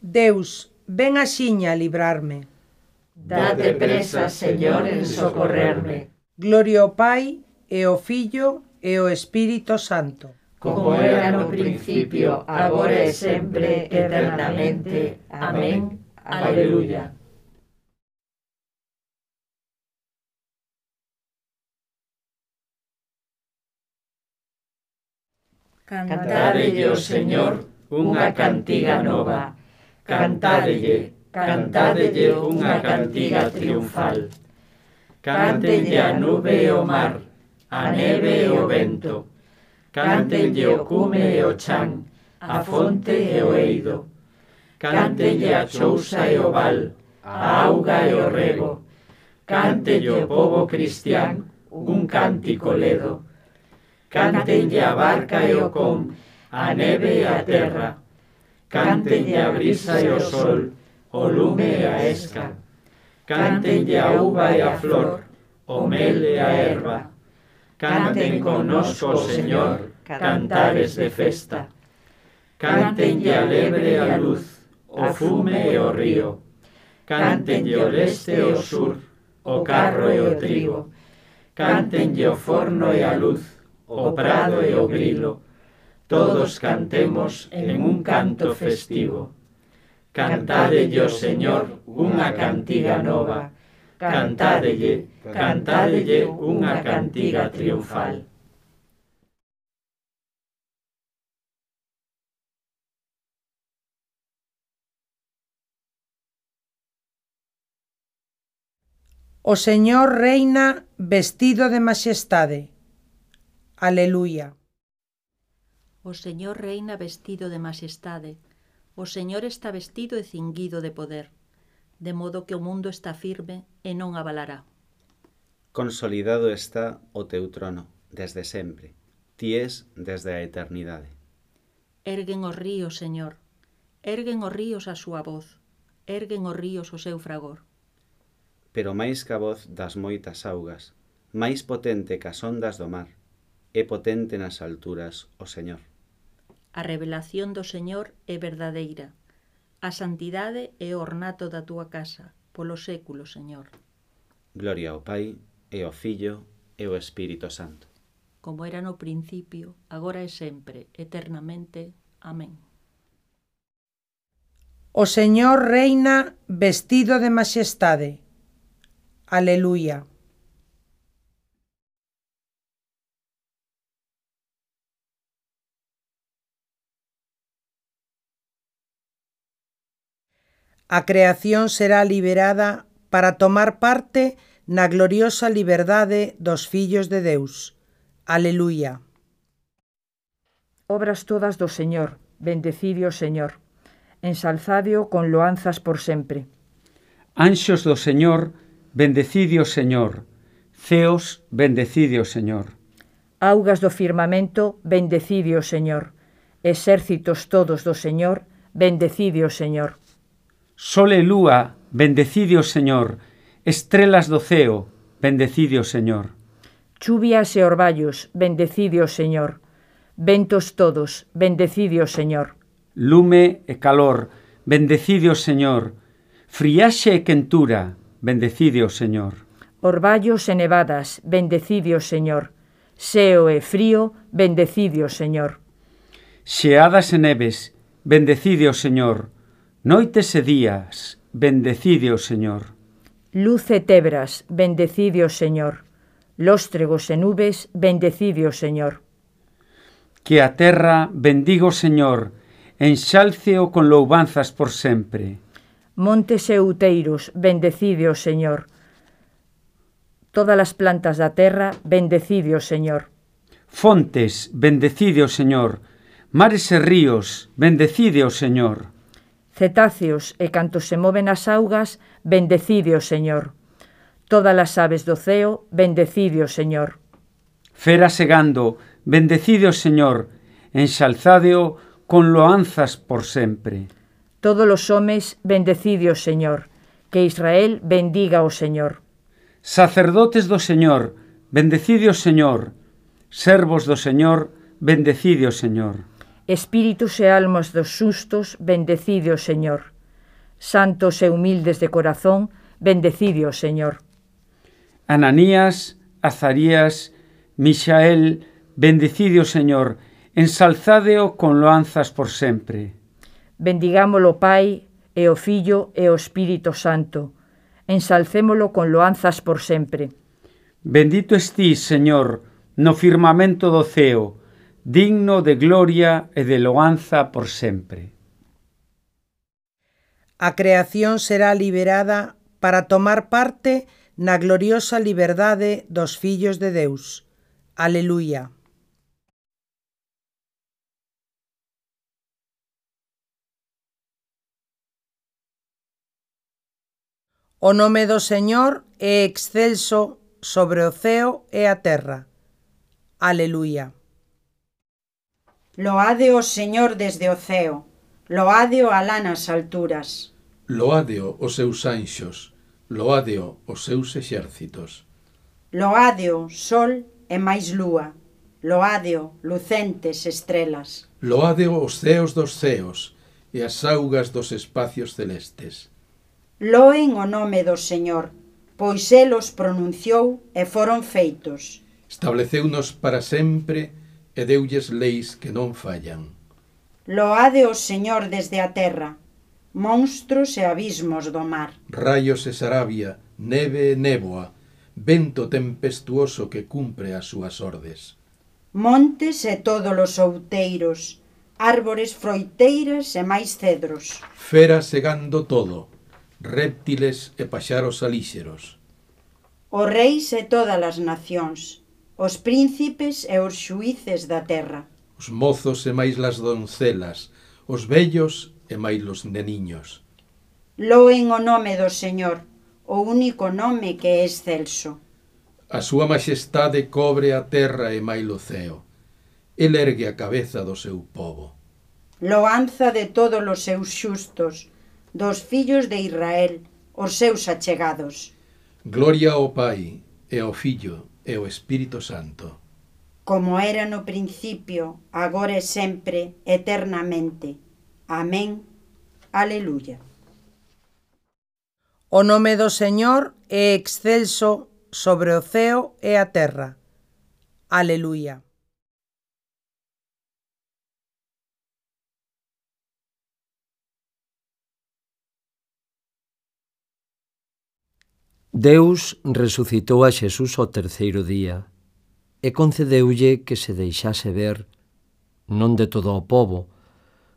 Deus, ven axiña a librarme. Date presa, Señor, en socorrerme. Gloria ao Pai, e ao Filho, e ao Espírito Santo. Como era no principio, agora e sempre, eternamente. Amén. Aleluya. Cantarelle ao Señor unha cantiga nova cantádelle, cantádelle unha cantiga triunfal. Cántenlle a nube e o mar, a neve e o vento. Cántenlle o cume e o chan, a fonte e o eido. Cántenlle a chousa e o val, a auga e o rego. Cántelle o povo cristián un cántico ledo. Cántenlle a barca e o con, a neve e a terra. Cántenlle a brisa e o sol, o lume e a esca. Cántenlle a uva e a flor, o mel e a erva. Canten connosco, Señor, cantares de festa. Cántenlle a lebre e a luz, o fume e o río. Cántenlle o leste e o sur, o carro e o trigo. Cántenlle o forno e a luz, o prado e o grilo todos cantemos en un canto festivo. Cantadelle, Señor, unha cantiga nova, cantadelle, cantadelle unha cantiga triunfal. O Señor reina vestido de majestade. Aleluya. O Señor reina vestido de majestade. o Señor está vestido e cinguido de poder, de modo que o mundo está firme e non abalará. Consolidado está o teu trono, desde sempre, ti és desde a eternidade. Erguen os ríos, Señor, erguen os ríos a súa voz, erguen os ríos o seu fragor. Pero máis que a voz das moitas augas, máis potente que as ondas do mar, é potente nas alturas o Señor. A revelación do Señor é verdadeira. A santidade é o ornato da túa casa, polo século, Señor. Gloria ao Pai, e ao Filho, e ao Espírito Santo. Como era no principio, agora e sempre, eternamente. Amén. O Señor reina vestido de majestade. Aleluia. A creación será liberada para tomar parte na gloriosa liberdade dos fillos de Deus. Aleluia. Obras todas do Señor, bendecidio Señor. Ensalzadio con loanzas por sempre. Anxos do Señor, bendecidio Señor. Ceos, bendecidio Señor. Augas do firmamento, bendecidio Señor. Exércitos todos do Señor, bendecidio Señor. Sol e lúa, bendecide o Señor. Estrelas do ceo, bendecide o Señor. Chuvias e orballos, bendecide o Señor. Ventos todos, bendecide o Señor. Lume e calor, bendecide o Señor. Friaxe e quentura, bendecide o Señor. Orballos e nevadas, bendecide o Señor. Seo e frío, bendecide o Señor. Xeadas e neves, bendecide o Señor Noites e días, bendecide o Señor. Luz e tebras, bendecide o Señor. Lóstregos e nubes, bendecide o Señor. Que a terra bendiga o Señor, enxálceo con loubanzas por sempre. Montes e outeiros, bendecide o Señor. Todas as plantas da terra, bendecide o Señor. Fontes, bendecide o Señor. Mares e ríos, bendecide o Señor cetáceos e cantos se moven as augas, bendecide o Señor. Todas as aves do ceo, bendecide o Señor. Fera segando, bendecide o Señor, enxalzadeo con loanzas por sempre. Todos os homes, bendecide o Señor, que Israel bendiga o Señor. Sacerdotes do Señor, bendecide o Señor, servos do Señor, bendecide o Señor. Espíritus e almas dos sustos, bendecide o Señor. Santos e humildes de corazón, bendecide o Señor. Ananías, Azarías, Misael, bendecide o Señor, ensalzadeo con loanzas por sempre. Bendigámolo, Pai, e o Fillo e o Espírito Santo. Ensalcémolo con loanzas por sempre. Bendito estís, Señor, no firmamento do ceo, digno de gloria e de loanza por sempre. A creación será liberada para tomar parte na gloriosa liberdade dos fillos de Deus. Aleluia. O nome do Señor é excelso sobre o ceo e a terra. Aleluia. Loade o Señor desde o ceo, loadeo alá nas alturas. Loadeo os seus anxos, loadeo os seus exércitos. Loadeo sol e máis lúa, loadeo lucentes estrelas. Loadeo os ceos dos ceos e as augas dos espacios celestes. Loen o nome do Señor, pois el os pronunciou e foron feitos. Estableceunos para sempre e deulles leis que non fallan. Loade o Señor desde a terra, monstruos e abismos do mar. Rayos e sarabia, neve e néboa, vento tempestuoso que cumpre as súas ordes. Montes e todos os outeiros, árbores froiteiras e máis cedros. Feras segando todo, réptiles e paxaros alíxeros. O reis e todas as nacións, os príncipes e os xuíces da terra. Os mozos e máis las doncelas, os vellos e máis los neniños. Loen o nome do Señor, o único nome que é excelso. A súa majestade cobre a terra e máis o ceo. El ergue a cabeza do seu povo. Loanza de todos os seus xustos, dos fillos de Israel, os seus achegados. Gloria ao Pai e ao Fillo e o Espírito Santo. Como era no principio, agora e sempre, eternamente. Amén. Aleluya. O nome do Señor é excelso sobre o ceo e a terra. Aleluia. Deus resucitou a Xesús ao terceiro día e concedeulle que se deixase ver, non de todo o povo,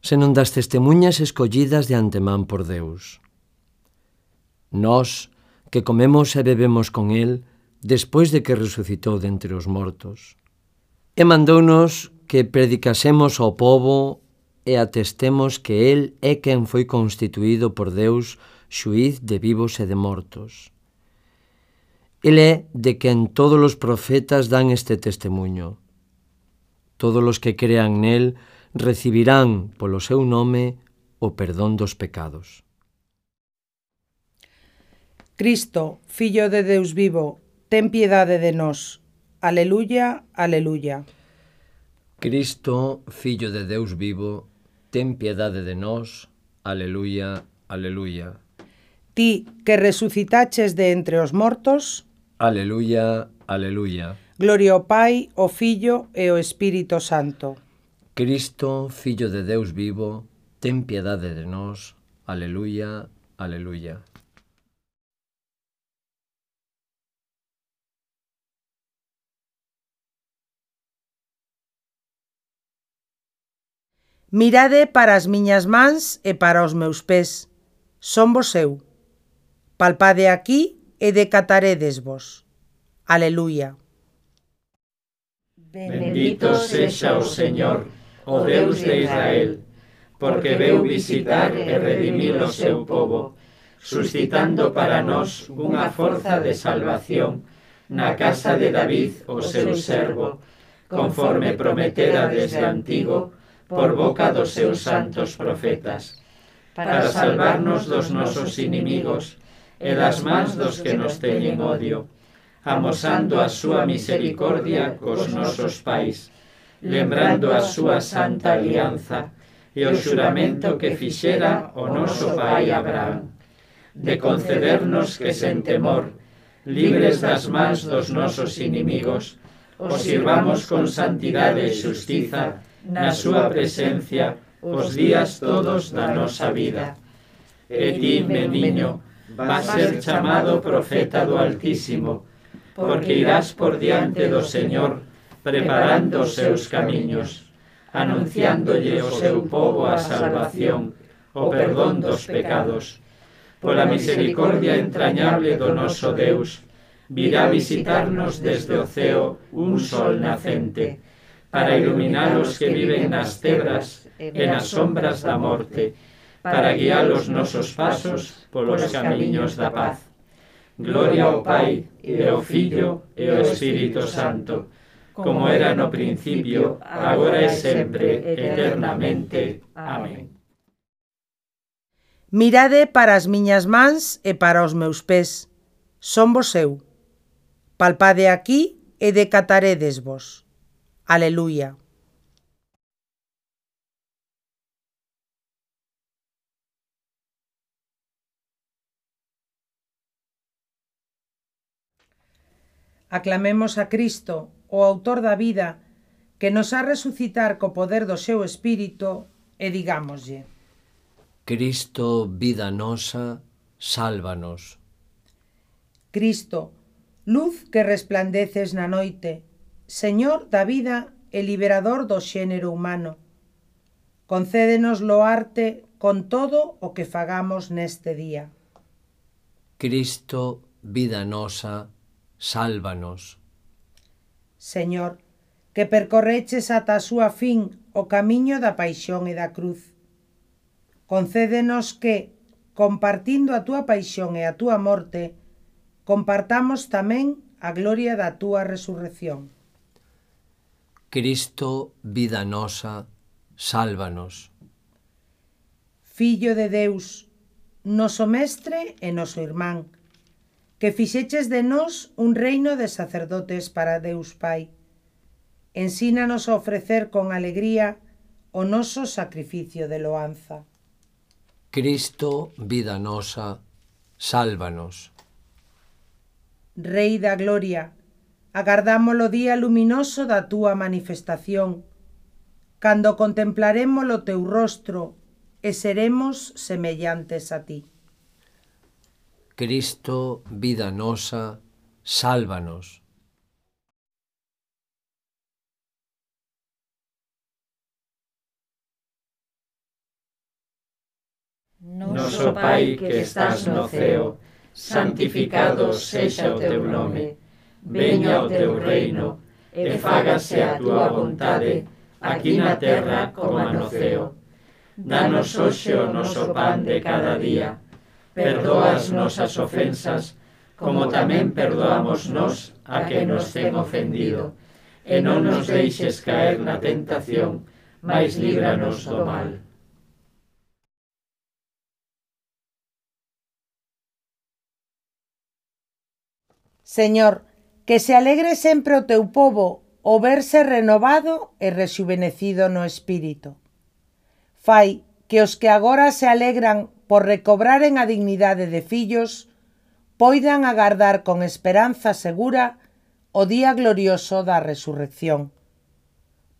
senón das testemunhas escollidas de antemán por Deus. Nós, que comemos e bebemos con el, despois de que resucitou dentre os mortos. E mandounos que predicasemos ao povo e atestemos que el é quen foi constituído por Deus xuiz de vivos e de mortos Ele é de quen todos os profetas dan este testemunho. Todos os que crean nel recibirán polo seu nome o perdón dos pecados. Cristo, Fillo de Deus vivo, ten piedade de nós. Aleluya, aleluya. Cristo, Fillo de Deus vivo, ten piedade de nós. Aleluya, aleluya. Ti que resucitaches de entre os mortos, Aleluya, aleluya. Gloria ao Pai, ao Fillo e ao Espírito Santo. Cristo, Fillo de Deus vivo, ten piedade de nós. Aleluya, aleluya. Mirade para as miñas mans e para os meus pés. Son vos eu. Palpade aquí e decatarédesvos. Aleluia. Bendito sexa o Señor, o Deus de Israel, porque veu visitar e redimir o seu povo, suscitando para nós unha forza de salvación na casa de David, o seu servo, conforme prometera desde antigo por boca dos seus santos profetas, para salvarnos dos nosos inimigos e das mans dos que nos teñen odio, amosando a súa misericordia cos nosos pais, lembrando a súa santa alianza e o xuramento que fixera o noso pai Abraham, de concedernos que sen temor, libres das mans dos nosos inimigos, os sirvamos con santidade e xustiza na súa presencia os días todos da nosa vida. E ti, meu niño, va a ser chamado profeta do Altísimo, porque irás por diante do Señor, preparando os seus camiños, anunciándolle o seu povo a salvación, o perdón dos pecados. Pola misericordia entrañable do noso Deus, virá visitarnos desde o ceo un sol nacente, para iluminar os que viven nas tebras e nas sombras da morte, para guiar os nosos pasos polos camiños da paz. Gloria ao Pai, e ao Filho, e ao Espírito Santo, como era no principio, agora e sempre, eternamente. Amén. Mirade para as miñas mans e para os meus pés. Son vos eu. Palpade aquí e decataredes vos. Aleluia. Aclamemos a Cristo, o autor da vida, que nos ha resucitar co poder do seu Espírito, e digámoslle. Cristo, vida nosa, sálvanos. Cristo, luz que resplandeces na noite, Señor da vida e liberador do xénero humano, concédenos loarte con todo o que fagamos neste día. Cristo, vida nosa, sálvanos. Señor, que percorreches ata a súa fin o camiño da paixón e da cruz. Concédenos que, compartindo a túa paixón e a túa morte, compartamos tamén a gloria da túa resurrección. Cristo, vida nosa, sálvanos. Fillo de Deus, noso mestre e noso irmán, que fixeches de nós un reino de sacerdotes para Deus Pai. Ensínanos a ofrecer con alegría o noso sacrificio de loanza. Cristo, vida nosa, sálvanos. Rei da gloria, agardamos o día luminoso da túa manifestación, cando contemplaremos o teu rostro e seremos semellantes a ti. Cristo, vida nosa, sálvanos. Noso Pai que estás no ceo, santificado sexa o teu nome, veña o teu reino, e fágase a túa vontade, aquí na terra como no ceo. Danos hoxe o noso pan de cada día, perdoa as nosas ofensas, como tamén perdoamos nós a que nos ten ofendido. E non nos deixes caer na tentación, mas líbranos do mal. Señor, que se alegre sempre o teu povo o verse renovado e rexuvenecido no espírito. Fai que os que agora se alegran por recobraren a dignidade de fillos, poidan agardar con esperanza segura o día glorioso da resurrección.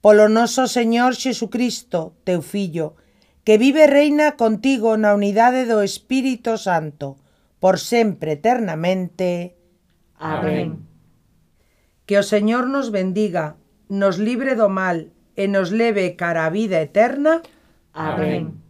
Polo noso Señor Xesucristo, teu Fillo, que vive e reina contigo na unidade do Espírito Santo, por sempre eternamente. Amén. Que o Señor nos bendiga, nos libre do mal e nos leve cara a vida eterna. Amén.